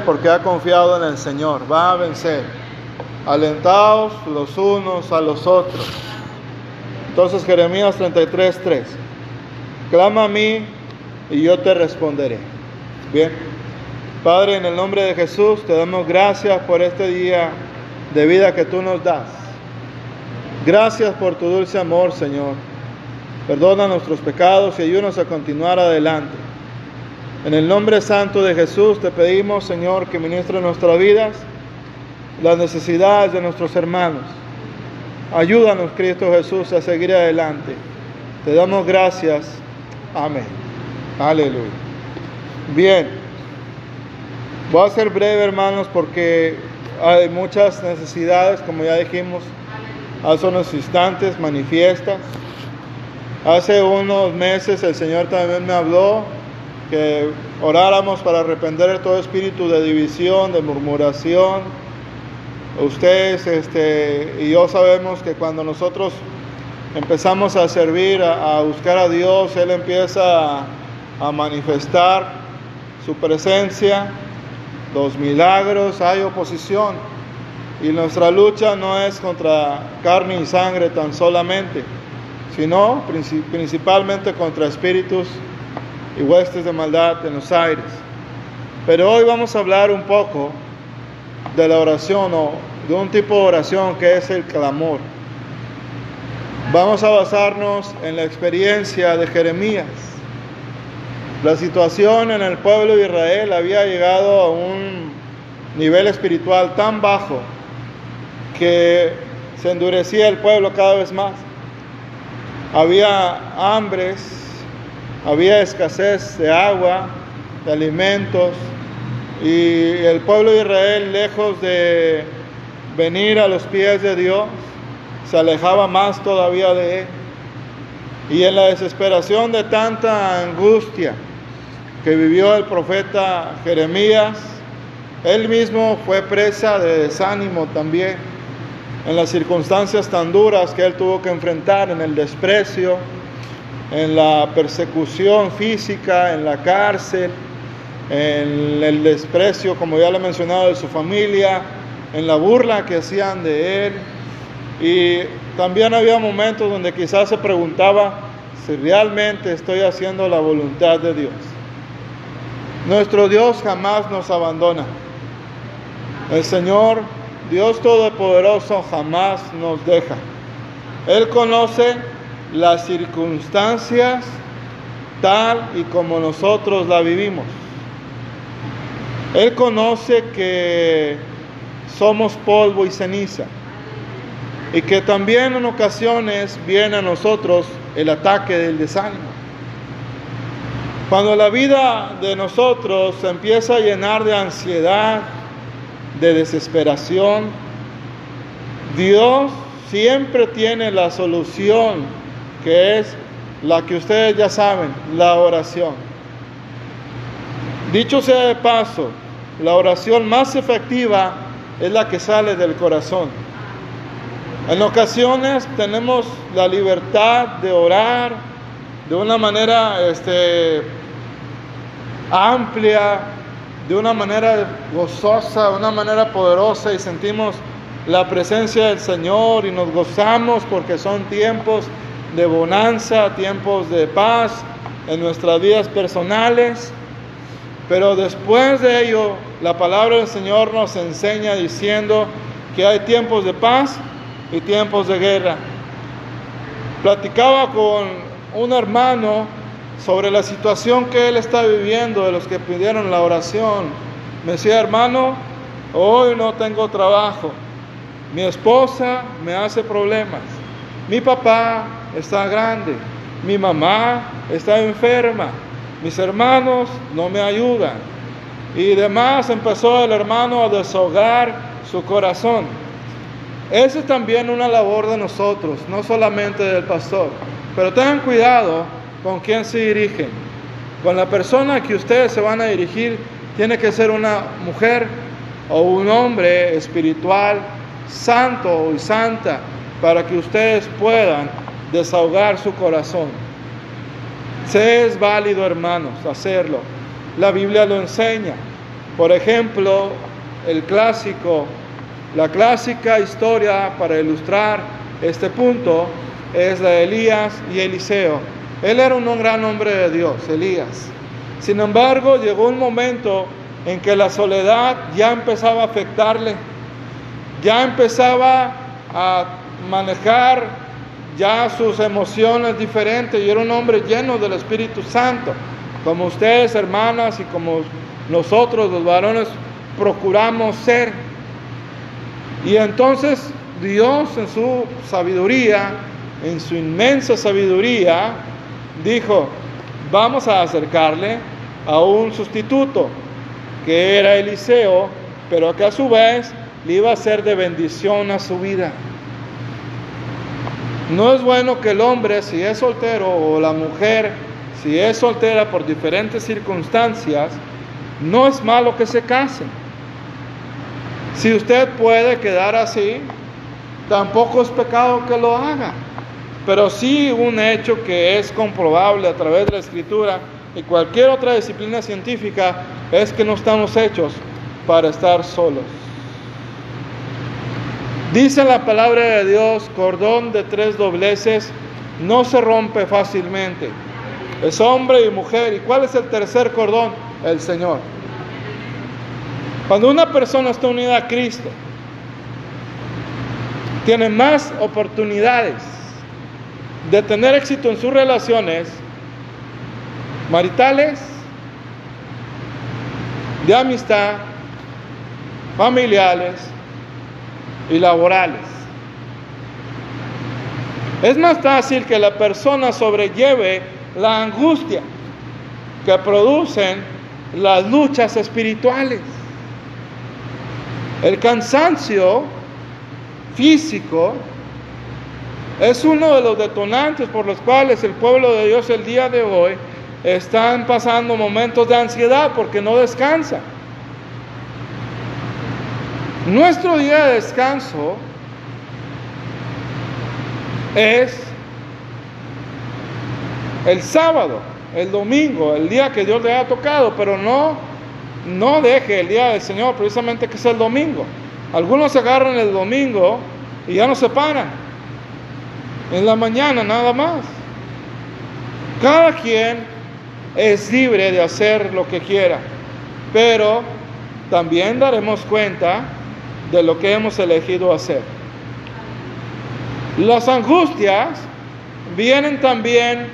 porque ha confiado en el Señor, va a vencer. Alentaos los unos a los otros. Entonces Jeremías 33, 3. Clama a mí y yo te responderé. Bien. Padre, en el nombre de Jesús te damos gracias por este día de vida que tú nos das. Gracias por tu dulce amor, Señor. Perdona nuestros pecados y ayúdanos a continuar adelante. En el nombre santo de Jesús te pedimos, Señor, que ministre nuestras vidas las necesidades de nuestros hermanos. Ayúdanos, Cristo Jesús, a seguir adelante. Te damos gracias. Amén. Aleluya. Bien. Voy a ser breve, hermanos, porque hay muchas necesidades, como ya dijimos, hace unos instantes manifiestas. Hace unos meses el Señor también me habló que oráramos para arrepender de todo espíritu de división, de murmuración. Ustedes este, y yo sabemos que cuando nosotros empezamos a servir, a, buscar a Dios, Él empieza a, a manifestar su presencia, los milagros, hay oposición. Y nuestra lucha no es contra carne y sangre tan solamente, sino principalmente contra espíritus y huestes de maldad en los aires. Pero hoy vamos a hablar un poco de la oración o de un tipo de oración que es el clamor. Vamos a basarnos en la experiencia de Jeremías. La situación en el pueblo de Israel había llegado a un nivel espiritual tan bajo que se endurecía el pueblo cada vez más. Había hambres, había escasez de agua, de alimentos, y el pueblo de Israel, lejos de venir a los pies de Dios, se alejaba más todavía de Él. Y en la desesperación de tanta angustia que vivió el profeta Jeremías, él mismo fue presa de desánimo también en las circunstancias tan duras que él tuvo que enfrentar, en el desprecio, en la persecución física, en la cárcel, en el desprecio, como ya le he mencionado, de su familia, en la burla que hacían de él. Y también había momentos donde quizás se preguntaba si realmente estoy haciendo la voluntad de Dios. Nuestro Dios jamás nos abandona. El Señor, Dios Todopoderoso, jamás nos deja. Él conoce las circunstancias tal y como nosotros la vivimos. Él conoce que somos polvo y ceniza y que también en ocasiones viene a nosotros el ataque del desánimo. Cuando la vida de nosotros se empieza a llenar de ansiedad, de desesperación, Dios siempre tiene la solución que es la que ustedes ya saben, la oración. Dicho sea de paso, la oración más efectiva es la que sale del corazón. En ocasiones tenemos la libertad de orar de una manera este, amplia, de una manera gozosa, de una manera poderosa y sentimos la presencia del Señor y nos gozamos porque son tiempos de bonanza, tiempos de paz en nuestras vidas personales. Pero después de ello, la palabra del Señor nos enseña diciendo que hay tiempos de paz y tiempos de guerra. Platicaba con un hermano sobre la situación que él está viviendo de los que pidieron la oración. Me decía, hermano, hoy no tengo trabajo. Mi esposa me hace problemas. Mi papá está grande, mi mamá está enferma, mis hermanos no me ayudan. Y demás empezó el hermano a deshogar su corazón. Esa es también una labor de nosotros, no solamente del pastor. Pero tengan cuidado con quién se dirigen. Con la persona que ustedes se van a dirigir, tiene que ser una mujer o un hombre espiritual, santo y santa, para que ustedes puedan desahogar su corazón. Se es válido, hermanos, hacerlo. La Biblia lo enseña. Por ejemplo, el clásico, la clásica historia para ilustrar este punto es la de Elías y Eliseo. Él era un gran hombre de Dios, Elías. Sin embargo, llegó un momento en que la soledad ya empezaba a afectarle, ya empezaba a manejar ya sus emociones diferentes y era un hombre lleno del Espíritu Santo, como ustedes hermanas y como nosotros los varones procuramos ser. Y entonces Dios en su sabiduría, en su inmensa sabiduría, dijo, vamos a acercarle a un sustituto, que era Eliseo, pero que a su vez le iba a ser de bendición a su vida. No es bueno que el hombre, si es soltero, o la mujer, si es soltera por diferentes circunstancias, no es malo que se casen. Si usted puede quedar así, tampoco es pecado que lo haga. Pero sí un hecho que es comprobable a través de la escritura y cualquier otra disciplina científica es que no estamos hechos para estar solos. Dice la palabra de Dios, cordón de tres dobleces no se rompe fácilmente. Es hombre y mujer. ¿Y cuál es el tercer cordón? El Señor. Cuando una persona está unida a Cristo, tiene más oportunidades de tener éxito en sus relaciones maritales, de amistad, familiares y laborales. Es más fácil que la persona sobrelleve la angustia que producen las luchas espirituales. El cansancio físico es uno de los detonantes por los cuales el pueblo de Dios el día de hoy están pasando momentos de ansiedad porque no descansa. Nuestro día de descanso es el sábado, el domingo, el día que Dios le ha tocado, pero no, no deje el día del Señor precisamente que es el domingo. Algunos se agarran el domingo y ya no se paran. En la mañana nada más. Cada quien es libre de hacer lo que quiera, pero también daremos cuenta de lo que hemos elegido hacer. Las angustias vienen también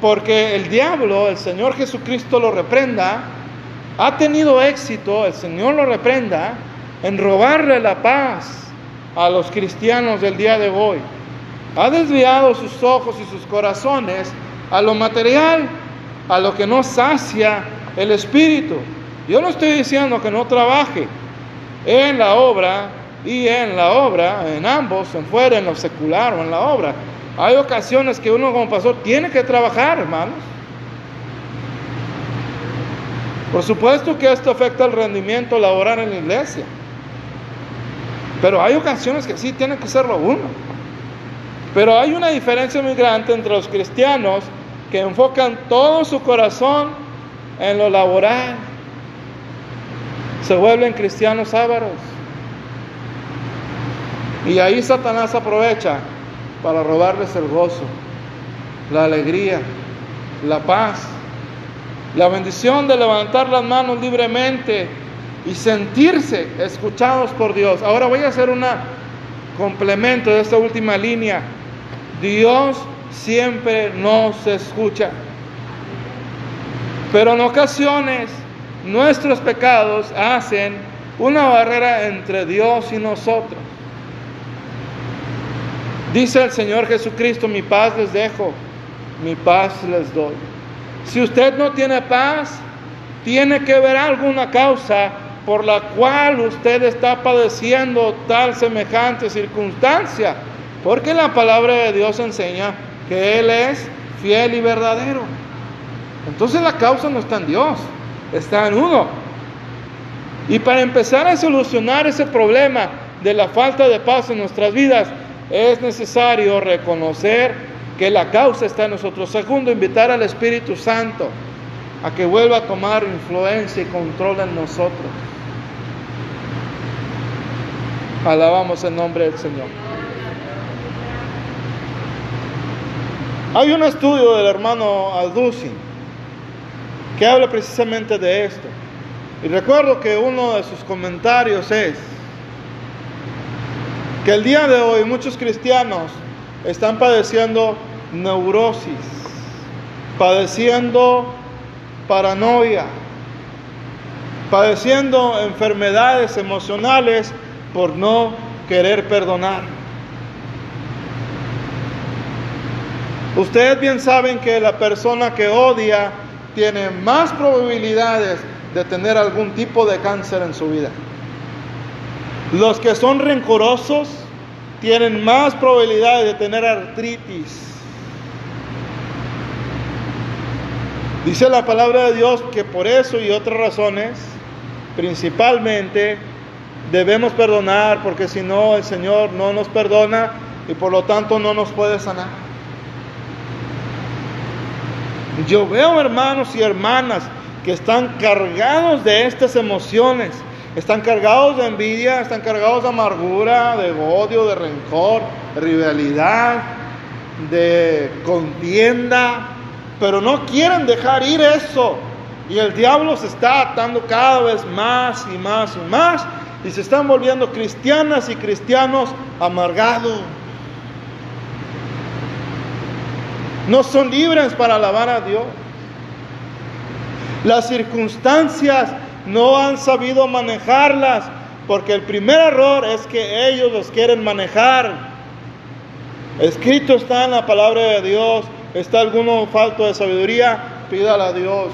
porque el diablo, el Señor Jesucristo lo reprenda, ha tenido éxito, el Señor lo reprenda, en robarle la paz a los cristianos del día de hoy. Ha desviado sus ojos y sus corazones a lo material a lo que no sacia el espíritu. Yo no estoy diciendo que no trabaje en la obra y en la obra, en ambos, en fuera, en lo secular o en la obra. Hay ocasiones que uno como pastor tiene que trabajar, hermanos. Por supuesto que esto afecta el rendimiento laboral en la iglesia. Pero hay ocasiones que sí tiene que serlo uno. Pero hay una diferencia muy grande entre los cristianos que enfocan todo su corazón en lo laboral, se vuelven cristianos ávaros. Y ahí Satanás aprovecha para robarles el gozo, la alegría, la paz, la bendición de levantar las manos libremente y sentirse escuchados por Dios. Ahora voy a hacer un complemento de esta última línea. Dios siempre nos escucha. Pero en ocasiones nuestros pecados hacen una barrera entre Dios y nosotros. Dice el Señor Jesucristo, mi paz les dejo, mi paz les doy. Si usted no tiene paz, tiene que ver alguna causa por la cual usted está padeciendo tal semejante circunstancia. Porque la palabra de Dios enseña que Él es fiel y verdadero. Entonces la causa no está en Dios, está en uno. Y para empezar a solucionar ese problema de la falta de paz en nuestras vidas, es necesario reconocer que la causa está en nosotros. Segundo, invitar al Espíritu Santo. a que vuelva a tomar influencia y control en nosotros. Alabamos el nombre del Señor. Hay un estudio del hermano Alducin que habla precisamente de esto. Y recuerdo que uno de sus comentarios es que el día de hoy muchos cristianos están padeciendo neurosis, padeciendo paranoia, padeciendo enfermedades emocionales por no querer perdonar. Ustedes bien saben que la persona que odia tiene más probabilidades de tener algún tipo de cáncer en su vida. Los que son rencorosos tienen más probabilidades de tener artritis. Dice la palabra de Dios que por eso y otras razones, principalmente, debemos perdonar, porque si no, el Señor no nos perdona y por lo tanto no nos puede sanar. Yo veo hermanos y hermanas que están cargados de estas emociones, están cargados de envidia, están cargados de amargura, de odio, de rencor, de rivalidad, de contienda, pero no quieren dejar ir eso. Y el diablo se está atando cada vez más y más y más y se están volviendo cristianas y cristianos amargados. No son libres para alabar a Dios. Las circunstancias no han sabido manejarlas, porque el primer error es que ellos los quieren manejar. Escrito está en la palabra de Dios, está alguno falto de sabiduría, pídala a Dios.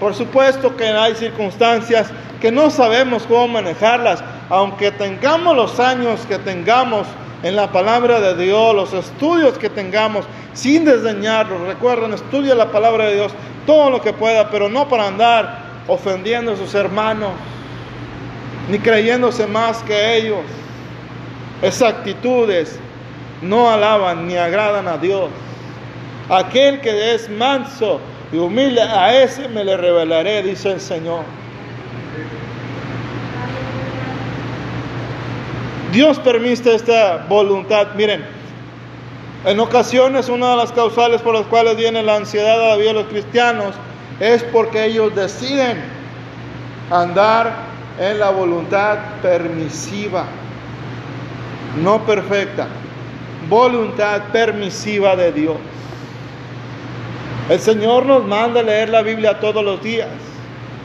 Por supuesto que hay circunstancias que no sabemos cómo manejarlas, aunque tengamos los años que tengamos en la palabra de Dios, los estudios que tengamos, sin desdeñarlos. Recuerden, estudia la palabra de Dios todo lo que pueda, pero no para andar ofendiendo a sus hermanos, ni creyéndose más que ellos. Esas actitudes no alaban ni agradan a Dios. Aquel que es manso y humilde, a ese me le revelaré, dice el Señor. Dios permite esta voluntad. Miren, en ocasiones una de las causales por las cuales viene la ansiedad a de los cristianos es porque ellos deciden andar en la voluntad permisiva, no perfecta, voluntad permisiva de Dios. El Señor nos manda a leer la Biblia todos los días.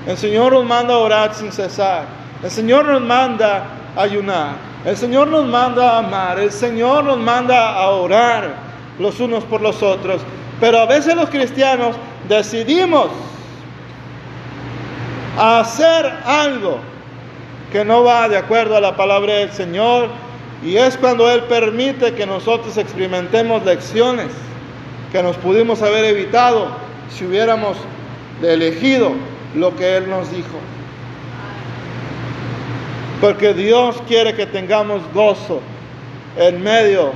El Señor nos manda a orar sin cesar. El Señor nos manda ayunar. El Señor nos manda a amar, el Señor nos manda a orar los unos por los otros. Pero a veces los cristianos decidimos hacer algo que no va de acuerdo a la palabra del Señor y es cuando Él permite que nosotros experimentemos lecciones que nos pudimos haber evitado si hubiéramos elegido lo que Él nos dijo. Porque Dios quiere que tengamos gozo en medio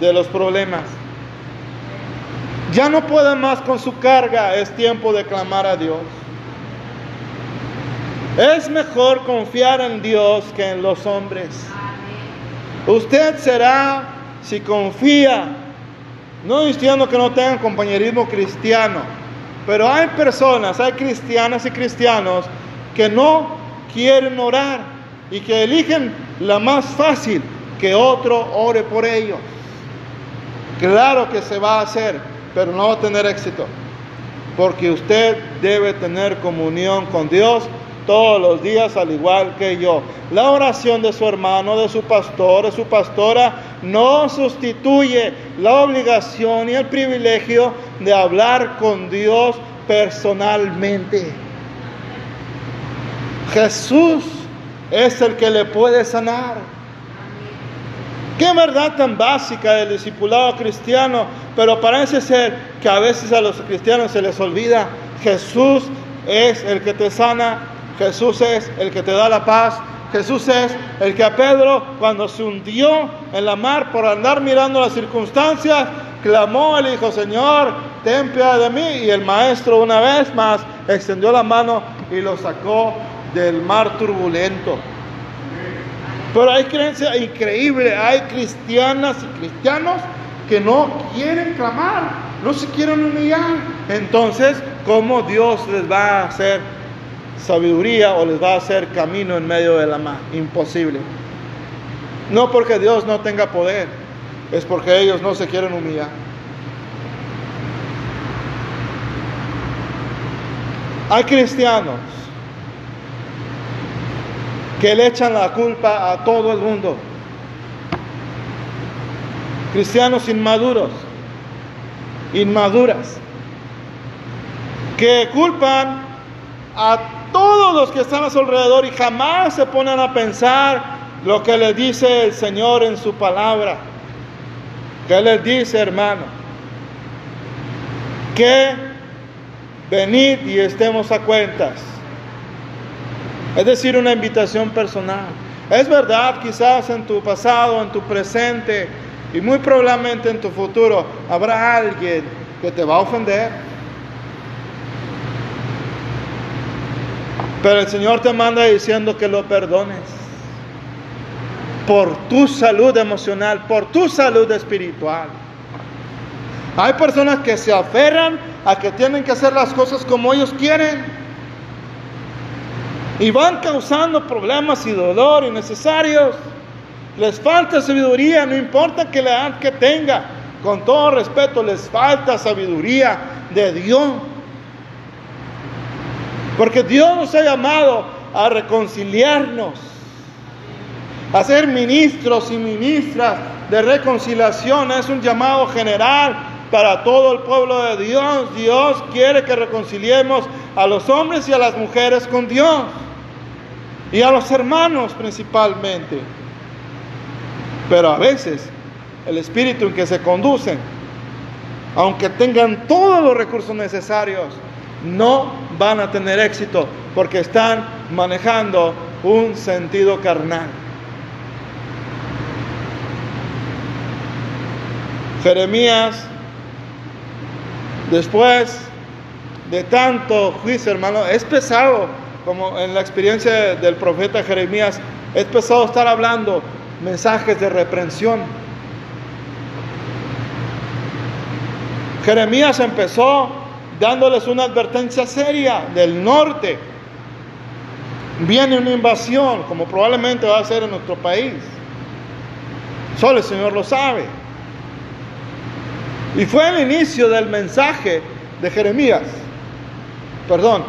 de los problemas. Ya no puede más con su carga, es tiempo de clamar a Dios. Es mejor confiar en Dios que en los hombres. Usted será, si confía, no diciendo que no tengan compañerismo cristiano, pero hay personas, hay cristianas y cristianos que no quieren orar y que eligen la más fácil, que otro ore por ellos. Claro que se va a hacer, pero no va a tener éxito, porque usted debe tener comunión con Dios todos los días al igual que yo. La oración de su hermano, de su pastor, de su pastora, no sustituye la obligación y el privilegio de hablar con Dios personalmente. Jesús es el que le puede sanar. Qué verdad tan básica del discipulado cristiano, pero parece ser que a veces a los cristianos se les olvida, Jesús es el que te sana, Jesús es el que te da la paz, Jesús es el que a Pedro cuando se hundió en la mar por andar mirando las circunstancias, clamó, el dijo, Señor, ten piedad de mí, y el maestro una vez más extendió la mano y lo sacó del mar turbulento. Pero hay creencia increíble, hay cristianas y cristianos que no quieren clamar, no se quieren humillar. Entonces, ¿cómo Dios les va a hacer sabiduría o les va a hacer camino en medio de la mar? Imposible. No porque Dios no tenga poder, es porque ellos no se quieren humillar. Hay cristianos que le echan la culpa a todo el mundo. Cristianos inmaduros, inmaduras, que culpan a todos los que están a su alrededor y jamás se ponen a pensar lo que les dice el Señor en su palabra. ¿Qué les dice, hermano? Que venid y estemos a cuentas. Es decir, una invitación personal. Es verdad, quizás en tu pasado, en tu presente y muy probablemente en tu futuro habrá alguien que te va a ofender. Pero el Señor te manda diciendo que lo perdones. Por tu salud emocional, por tu salud espiritual. Hay personas que se aferran a que tienen que hacer las cosas como ellos quieren y van causando problemas y dolor innecesarios. Les falta sabiduría, no importa que la edad que tenga, con todo respeto, les falta sabiduría de Dios. Porque Dios nos ha llamado a reconciliarnos, a ser ministros y ministras de reconciliación. Es un llamado general para todo el pueblo de Dios. Dios quiere que reconciliemos a los hombres y a las mujeres con Dios y a los hermanos principalmente. Pero a veces el espíritu en que se conducen, aunque tengan todos los recursos necesarios, no van a tener éxito porque están manejando un sentido carnal. Jeremías, después de tanto juicio, hermano, es pesado como en la experiencia del profeta Jeremías, es pesado estar hablando mensajes de reprensión. Jeremías empezó dándoles una advertencia seria del norte. Viene una invasión, como probablemente va a ser en nuestro país. Solo el Señor lo sabe. Y fue el inicio del mensaje de Jeremías. Perdón,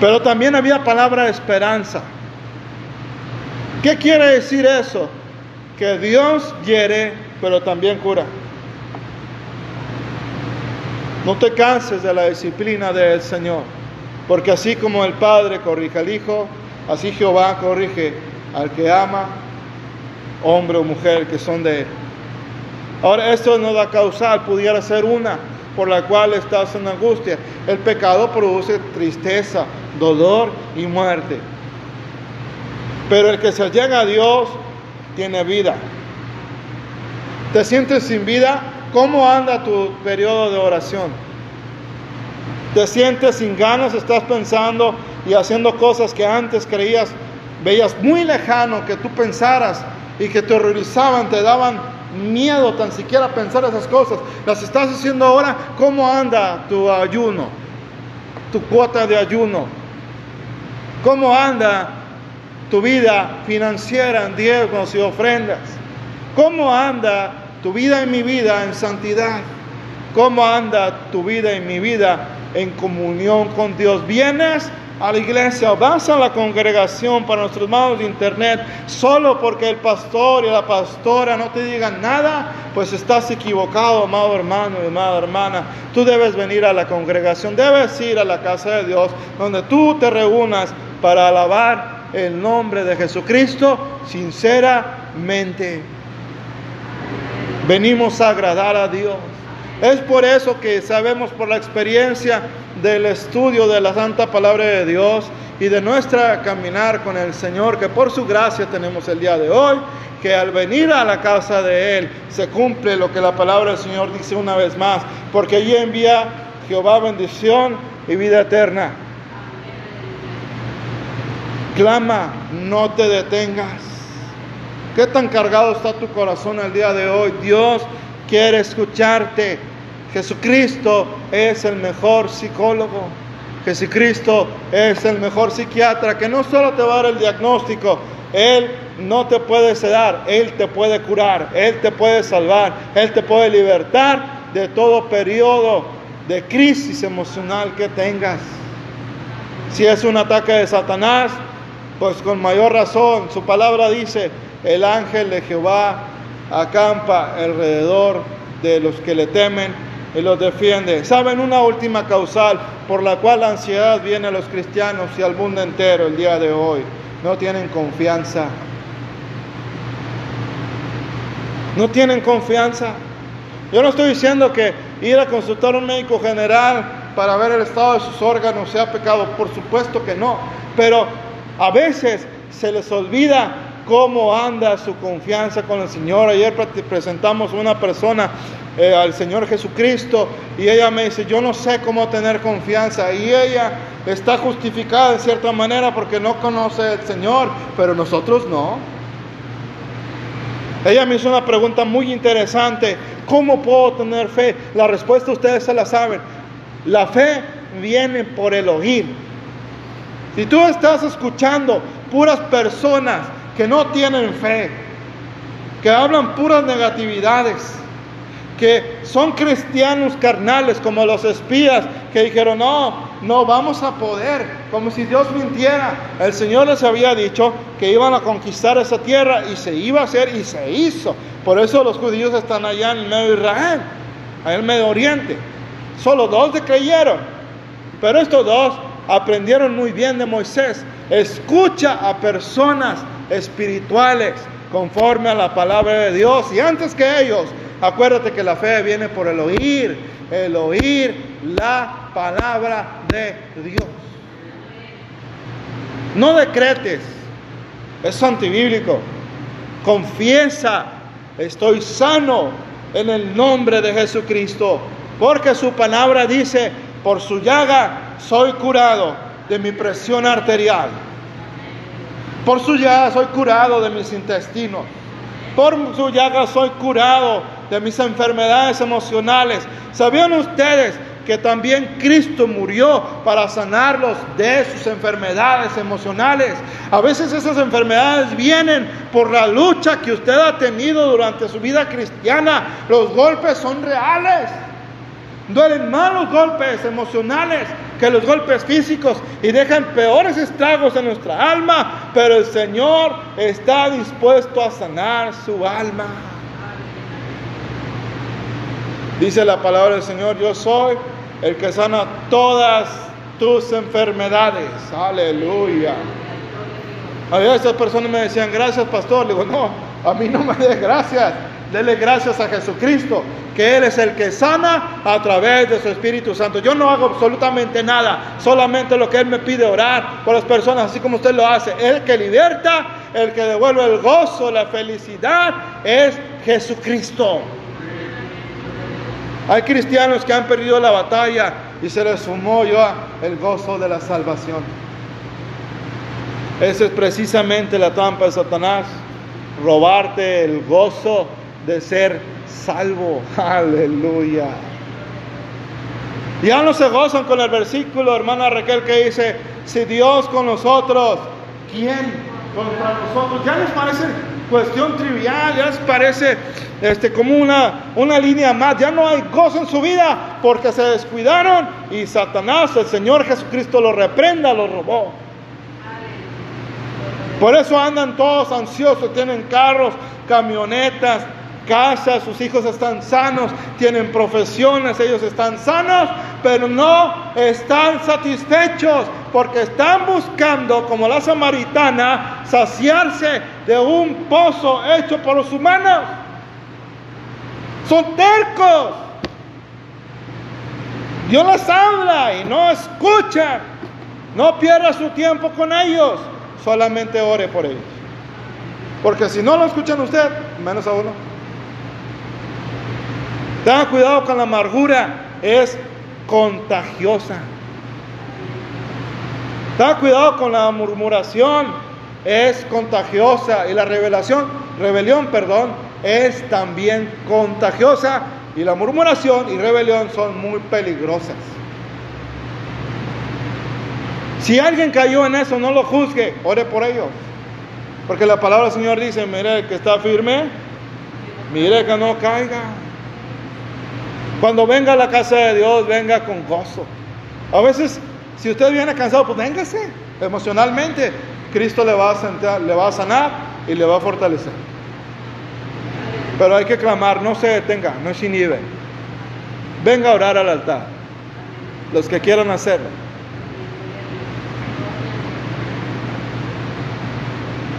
Pero también había palabra esperanza. ¿Qué quiere decir eso? Que Dios quiere, pero también cura. No te canses de la disciplina del Señor, porque así como el Padre corrige al Hijo, así Jehová corrige al que ama, hombre o mujer que son de Él. Ahora, esto no da causal, pudiera ser una por la cual estás en angustia. El pecado produce tristeza, dolor y muerte. Pero el que se llega a Dios tiene vida. ¿Te sientes sin vida? ¿Cómo anda tu periodo de oración? ¿Te sientes sin ganas? ¿Estás pensando y haciendo cosas que antes creías, veías muy lejano que tú pensaras y que te horrorizaban, te daban miedo tan siquiera pensar esas cosas? ¿Las estás haciendo ahora? ¿Cómo anda tu ayuno? Tu cuota de ayuno. ¿Cómo anda tu vida financiera en diezmos y ofrendas? ¿Cómo anda tu vida y mi vida en santidad? ¿Cómo anda tu vida y mi vida en comunión con Dios? ¿Vienes a la iglesia o vas a la congregación para nuestros hermanos de internet solo porque el pastor y la pastora no te digan nada, pues estás equivocado, amado hermano y amada hermana. Tú debes venir a la congregación, debes ir a la casa de Dios, donde tú te reúnas para alabar el nombre de Jesucristo sinceramente. Venimos a agradar a Dios. Es por eso que sabemos por la experiencia del estudio de la santa palabra de Dios y de nuestra caminar con el Señor, que por su gracia tenemos el día de hoy, que al venir a la casa de Él se cumple lo que la palabra del Señor dice una vez más, porque allí envía Jehová bendición y vida eterna. Clama, no te detengas. ¿Qué tan cargado está tu corazón el día de hoy? Dios quiere escucharte. Jesucristo es el mejor psicólogo. Jesucristo es el mejor psiquiatra que no solo te va a dar el diagnóstico, Él no te puede sedar, Él te puede curar, Él te puede salvar, Él te puede libertar de todo periodo de crisis emocional que tengas. Si es un ataque de Satanás, pues con mayor razón, su palabra dice, el ángel de Jehová acampa alrededor de los que le temen y los defiende. ¿Saben una última causal por la cual la ansiedad viene a los cristianos y al mundo entero el día de hoy? No tienen confianza. No tienen confianza. Yo no estoy diciendo que ir a consultar a un médico general para ver el estado de sus órganos sea pecado, por supuesto que no, pero a veces se les olvida cómo anda su confianza con el Señor. Ayer presentamos una persona eh, al Señor Jesucristo y ella me dice, yo no sé cómo tener confianza. Y ella está justificada de cierta manera porque no conoce al Señor, pero nosotros no. Ella me hizo una pregunta muy interesante. ¿Cómo puedo tener fe? La respuesta ustedes se la saben. La fe viene por el oír. Si tú estás escuchando puras personas que no tienen fe, que hablan puras negatividades, que son cristianos carnales como los espías que dijeron, no, no vamos a poder, como si Dios mintiera. El Señor les había dicho que iban a conquistar esa tierra y se iba a hacer y se hizo. Por eso los judíos están allá en el medio Israel, en el Medio Oriente. Solo dos de creyeron, pero estos dos aprendieron muy bien de Moisés. Escucha a personas espirituales conforme a la palabra de Dios y antes que ellos Acuérdate que la fe viene por el oír, el oír la palabra de Dios. No decretes, es antibíblico. Confiesa, estoy sano en el nombre de Jesucristo, porque su palabra dice, por su llaga soy curado de mi presión arterial. Por su llaga soy curado de mis intestinos. Por su llaga soy curado de mis enfermedades emocionales. ¿Sabían ustedes que también Cristo murió para sanarlos de sus enfermedades emocionales? A veces esas enfermedades vienen por la lucha que usted ha tenido durante su vida cristiana. Los golpes son reales. Duelen más los golpes emocionales que los golpes físicos y dejan peores estragos en nuestra alma, pero el Señor está dispuesto a sanar su alma. Dice la palabra del Señor, yo soy el que sana todas tus enfermedades. Aleluya. A veces personas me decían, gracias pastor. Le digo, no, a mí no me des gracias. Dele gracias a Jesucristo, que Él es el que sana a través de su Espíritu Santo. Yo no hago absolutamente nada, solamente lo que Él me pide orar por las personas, así como usted lo hace. El que liberta, el que devuelve el gozo, la felicidad, es Jesucristo. Hay cristianos que han perdido la batalla y se les sumó ya el gozo de la salvación. Esa es precisamente la trampa de Satanás, robarte el gozo de ser salvo. Aleluya. Ya no se gozan con el versículo, hermana Raquel, que dice, si Dios con nosotros, ¿quién contra nosotros? Ya les parece cuestión trivial, ya les parece este, como una, una línea más, ya no hay gozo en su vida porque se descuidaron y Satanás, el Señor Jesucristo, lo reprenda, lo robó. Por eso andan todos ansiosos, tienen carros, camionetas, casas, sus hijos están sanos, tienen profesiones, ellos están sanos, pero no están satisfechos porque están buscando, como la samaritana, saciarse de un pozo hecho por los humanos. Son tercos. Dios les habla y no escucha. No pierda su tiempo con ellos. Solamente ore por ellos. Porque si no lo escuchan usted, menos a uno. Tengan cuidado con la amargura. Es contagiosa. Ten cuidado con la murmuración, es contagiosa y la revelación, rebelión, perdón, es también contagiosa y la murmuración y rebelión son muy peligrosas. Si alguien cayó en eso, no lo juzgue, ore por ellos. Porque la palabra del Señor dice, mire que está firme, mire que no caiga. Cuando venga a la casa de Dios, venga con gozo. A veces, si usted viene cansado, pues véngase emocionalmente. Cristo le va a, le va a sanar y le va a fortalecer. Pero hay que clamar, no se detenga, no se inhibe. Venga a orar al altar. Los que quieran hacerlo.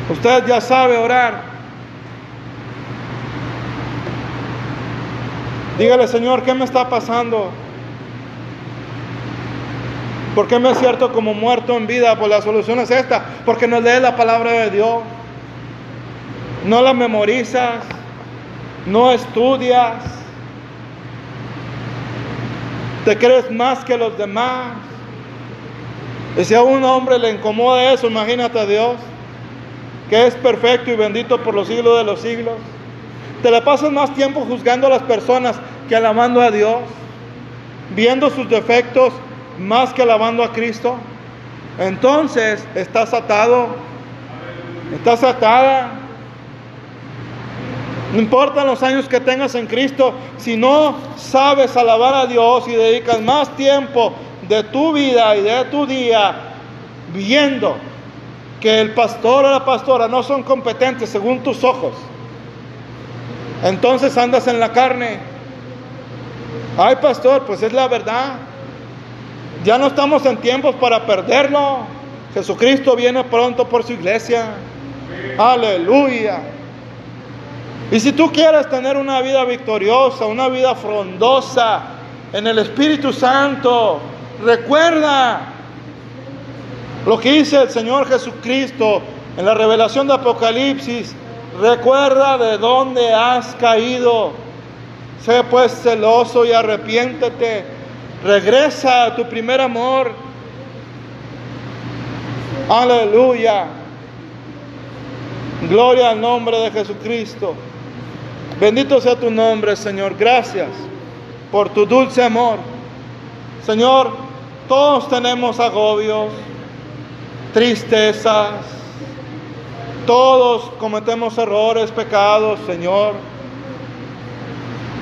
Usted ya sabe orar. Dígale, Señor, ¿qué me está pasando? ¿Por qué me cierto como muerto en vida? Pues la solución es esta, porque no lees la palabra de Dios, no la memorizas, no estudias, te crees más que los demás. Y si a un hombre le incomoda eso, imagínate a Dios, que es perfecto y bendito por los siglos de los siglos. Te la pasas más tiempo juzgando a las personas que alabando a Dios, viendo sus defectos más que alabando a Cristo. Entonces estás atado, estás atada. No importan los años que tengas en Cristo, si no sabes alabar a Dios y dedicas más tiempo de tu vida y de tu día viendo que el pastor o la pastora no son competentes según tus ojos, entonces andas en la carne. Ay, pastor, pues es la verdad. Ya no estamos en tiempos para perderlo. Jesucristo viene pronto por su iglesia. Aleluya. Y si tú quieres tener una vida victoriosa, una vida frondosa en el Espíritu Santo, recuerda lo que dice el Señor Jesucristo en la revelación de Apocalipsis. Recuerda de dónde has caído. Sé pues celoso y arrepiéntete. Regresa a tu primer amor. Aleluya. Gloria al nombre de Jesucristo. Bendito sea tu nombre, Señor. Gracias por tu dulce amor. Señor, todos tenemos agobios, tristezas. Todos cometemos errores, pecados, Señor.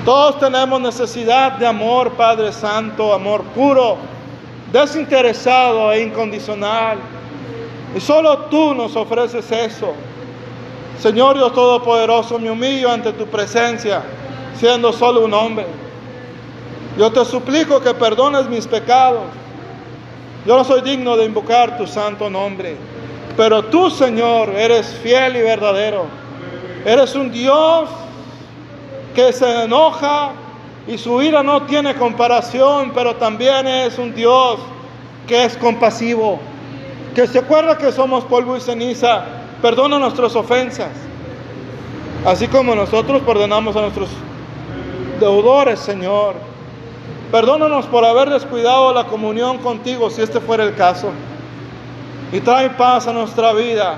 Todos tenemos necesidad de amor, Padre Santo, amor puro, desinteresado e incondicional. Y solo tú nos ofreces eso. Señor Dios Todopoderoso, me humillo ante tu presencia, siendo solo un hombre. Yo te suplico que perdones mis pecados. Yo no soy digno de invocar tu santo nombre, pero tú, Señor, eres fiel y verdadero. Eres un Dios que se enoja y su ira no tiene comparación, pero también es un Dios que es compasivo, que se acuerda que somos polvo y ceniza Perdona nuestras ofensas, así como nosotros perdonamos a nuestros deudores, Señor. Perdónanos por haber descuidado la comunión contigo, si este fuera el caso. Y trae paz a nuestra vida.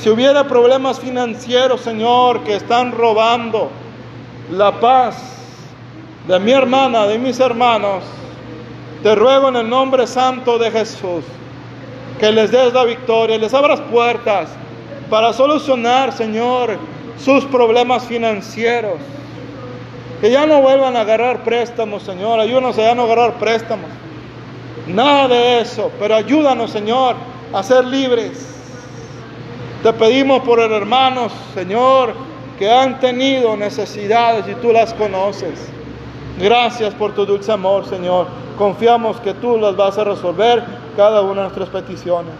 Si hubiera problemas financieros, Señor, que están robando la paz de mi hermana, de mis hermanos, te ruego en el nombre santo de Jesús que les des la victoria, les abras puertas para solucionar, Señor, sus problemas financieros. Que ya no vuelvan a agarrar préstamos, Señor. Ayúdanos a ya no agarrar préstamos. Nada de eso. Pero ayúdanos, Señor, a ser libres. Te pedimos por los hermanos, Señor, que han tenido necesidades y tú las conoces. Gracias por tu dulce amor, Señor. Confiamos que tú las vas a resolver cada una de nuestras peticiones.